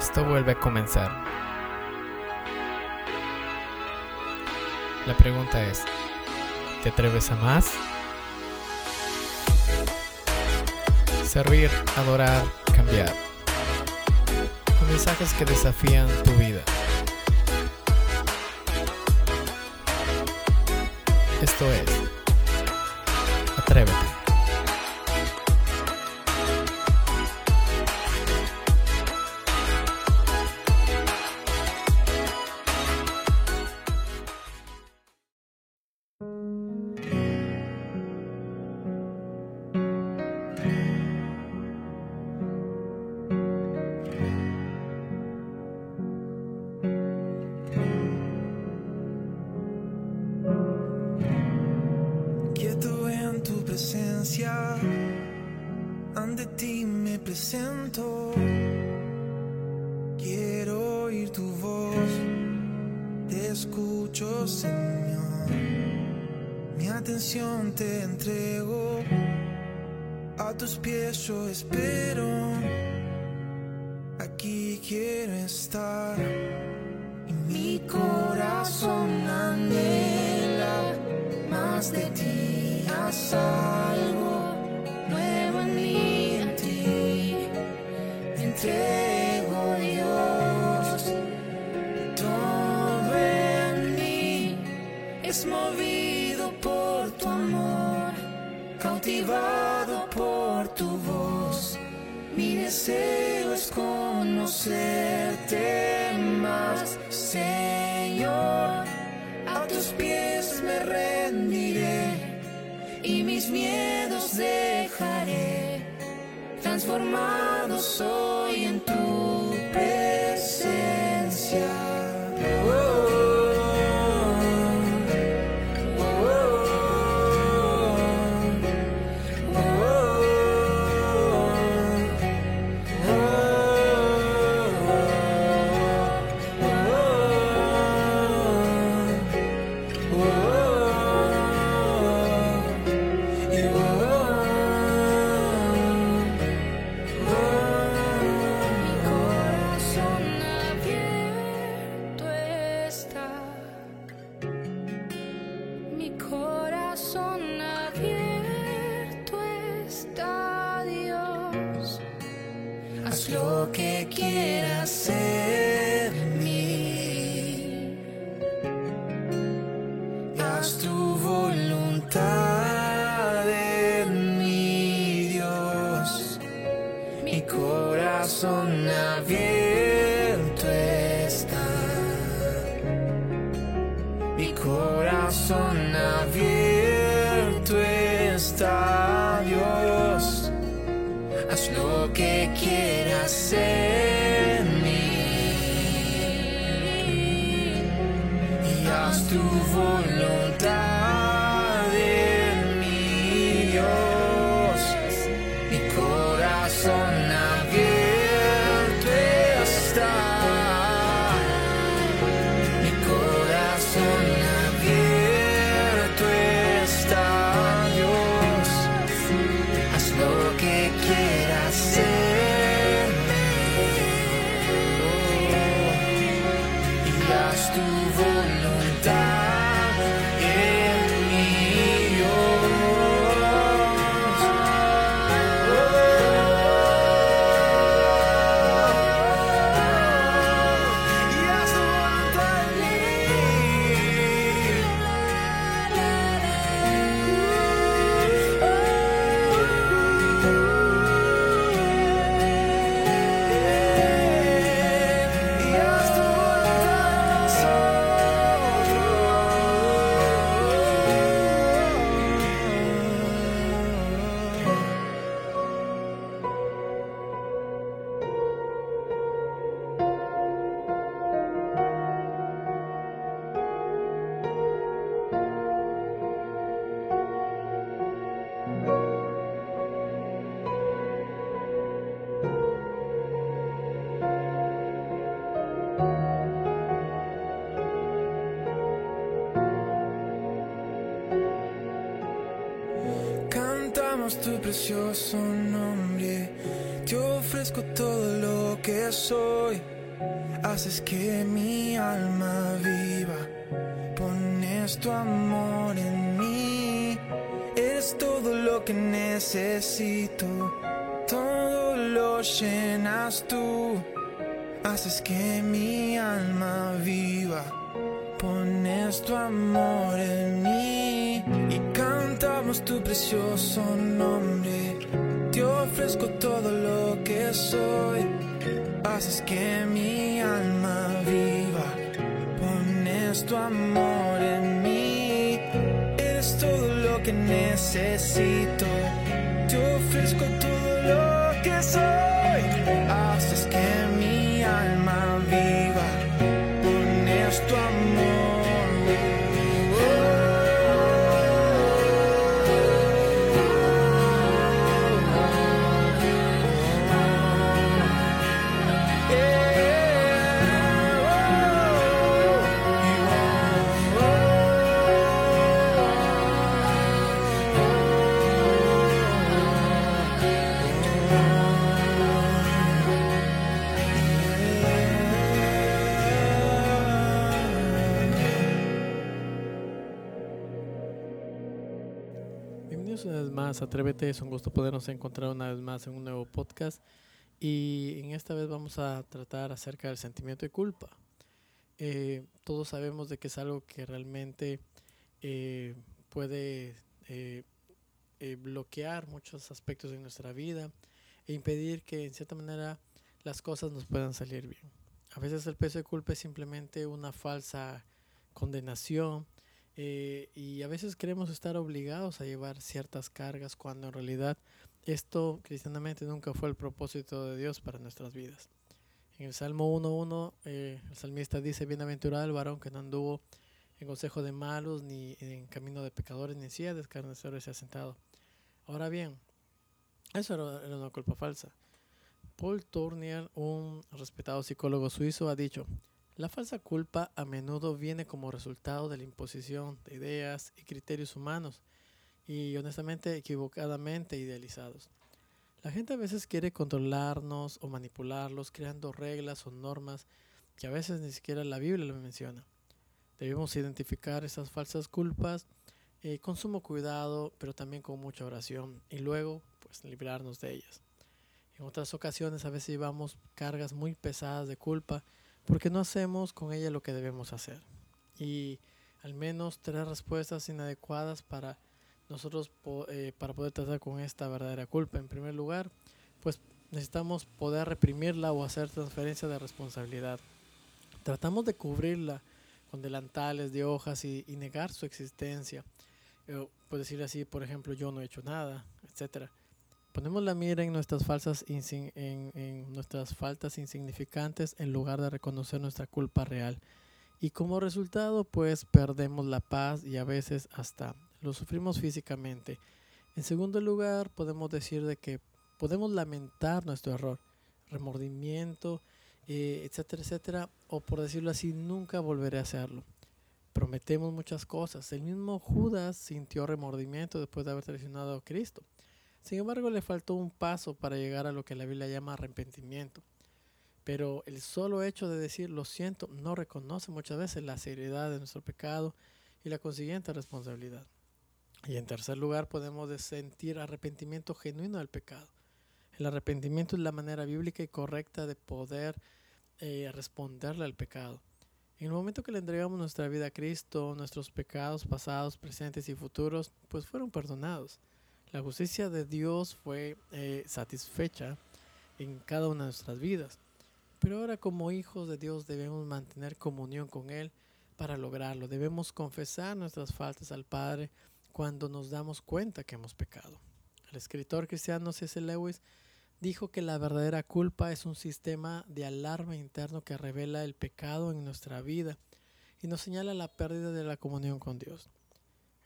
Esto vuelve a comenzar. La pregunta es, ¿te atreves a más? Servir, adorar, cambiar. Con mensajes que desafían tu vida. Esto es, presento. Quiero oír tu voz, te escucho, Señor. Mi atención te entrego, a tus pies yo espero. Aquí quiero estar y mi corazón anhela más de ti, haz entrego, Dios, todo en mí es movido por tu amor, cautivado por tu voz. Mi deseo es conocerte más, Señor. A tus pies me rendiré y mis miedos dejaré. Transformado soy en tu Haz lo que quieras en mí. Haz tu voluntad en mí, Dios. Mi corazón abierto está. Mi corazón quieras en Tu precioso nombre, te ofrezco todo lo que soy. Haces que mi alma viva. Pones tu amor en mí. Eres todo lo que necesito. Todo lo llenas tú. Haces que mi alma viva. Pones tu amor en mí tu precioso nombre. Te ofrezco todo lo que soy. Haces que mi alma viva. Pones tu amor en mí. Eres todo lo que necesito. Te ofrezco todo lo que soy. Más Atrévete, es un gusto podernos encontrar una vez más en un nuevo podcast y en esta vez vamos a tratar acerca del sentimiento de culpa. Eh, todos sabemos de que es algo que realmente eh, puede eh, eh, bloquear muchos aspectos de nuestra vida e impedir que en cierta manera las cosas nos puedan salir bien. A veces el peso de culpa es simplemente una falsa condenación eh, y a veces queremos estar obligados a llevar ciertas cargas cuando en realidad esto cristianamente nunca fue el propósito de Dios para nuestras vidas. En el Salmo 1.1 eh, el salmista dice, bienaventurado el varón que no anduvo en consejo de malos, ni en camino de pecadores, ni en silla de escarnecedores se ha sentado. Ahora bien, eso era, era una culpa falsa. Paul Tournier, un respetado psicólogo suizo, ha dicho, la falsa culpa a menudo viene como resultado de la imposición de ideas y criterios humanos y honestamente equivocadamente idealizados. La gente a veces quiere controlarnos o manipularlos creando reglas o normas que a veces ni siquiera la Biblia lo menciona. Debemos identificar esas falsas culpas eh, con sumo cuidado, pero también con mucha oración y luego pues librarnos de ellas. En otras ocasiones a veces llevamos cargas muy pesadas de culpa porque no hacemos con ella lo que debemos hacer. Y al menos tres respuestas inadecuadas para nosotros po- eh, para poder tratar con esta verdadera culpa. En primer lugar, pues necesitamos poder reprimirla o hacer transferencia de responsabilidad. Tratamos de cubrirla con delantales de hojas y, negar su existencia. Eh, puede decir así, por ejemplo, yo no he hecho nada, etcétera. Ponemos la mira en nuestras falsas en nuestras faltas insignificantes en lugar de reconocer nuestra culpa real. Y como resultado, pues perdemos la paz y a veces hasta lo sufrimos físicamente. En segundo lugar, podemos decir de que podemos lamentar nuestro error, remordimiento, eh, etcétera, etcétera, o por decirlo así, nunca volveré a hacerlo. Prometemos muchas cosas. El mismo Judas sintió remordimiento después de haber traicionado a Cristo. Sin embargo, le faltó un paso para llegar a lo que la Biblia llama arrepentimiento. Pero el solo hecho de decir lo siento no reconoce muchas veces la seriedad de nuestro pecado y la consiguiente responsabilidad. Y en tercer lugar, podemos de sentir arrepentimiento genuino del pecado. El arrepentimiento es la manera bíblica y correcta de poder eh, responderle al pecado. En el momento que le entregamos nuestra vida a Cristo, nuestros pecados pasados, presentes y futuros, pues fueron perdonados. La justicia de Dios fue eh, satisfecha en cada una de nuestras vidas. Pero ahora como hijos de Dios debemos mantener comunión con Él para lograrlo. Debemos confesar nuestras faltas al Padre cuando nos damos cuenta que hemos pecado. El escritor cristiano C.S. Lewis dijo que la verdadera culpa es un sistema de alarma interno que revela el pecado en nuestra vida y nos señala la pérdida de la comunión con Dios.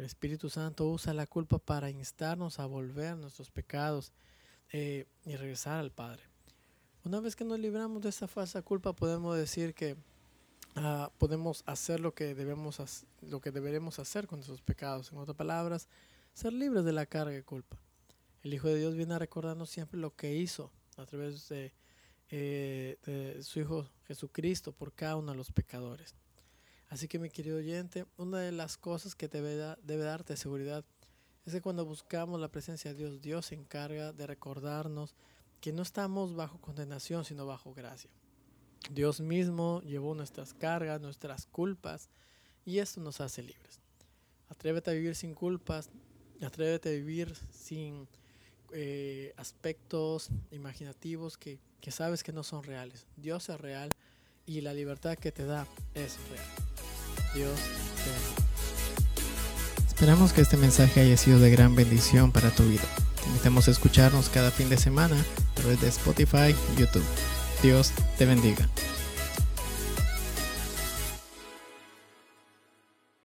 El Espíritu Santo usa la culpa para instarnos a volver nuestros pecados eh, y regresar al Padre. Una vez que nos libramos de esa falsa culpa, podemos decir que ah, podemos hacer lo que debemos lo que deberemos hacer con nuestros pecados. En otras palabras, ser libres de la carga de culpa. El Hijo de Dios viene a recordarnos siempre lo que hizo a través de, eh, de su Hijo Jesucristo por cada uno de los pecadores. Así que mi querido oyente, una de las cosas que debe, debe darte seguridad es que cuando buscamos la presencia de Dios, Dios se encarga de recordarnos que no estamos bajo condenación, sino bajo gracia. Dios mismo llevó nuestras cargas, nuestras culpas, y esto nos hace libres. Atrévete a vivir sin culpas, atrévete a vivir sin eh, aspectos imaginativos que sabes que no son reales. Dios es real y la libertad que te da es real. Dios te bendiga. Esperamos que este mensaje haya sido de gran bendición para tu vida. Te invitamos a escucharnos cada fin de semana a través de Spotify y YouTube. Dios te bendiga.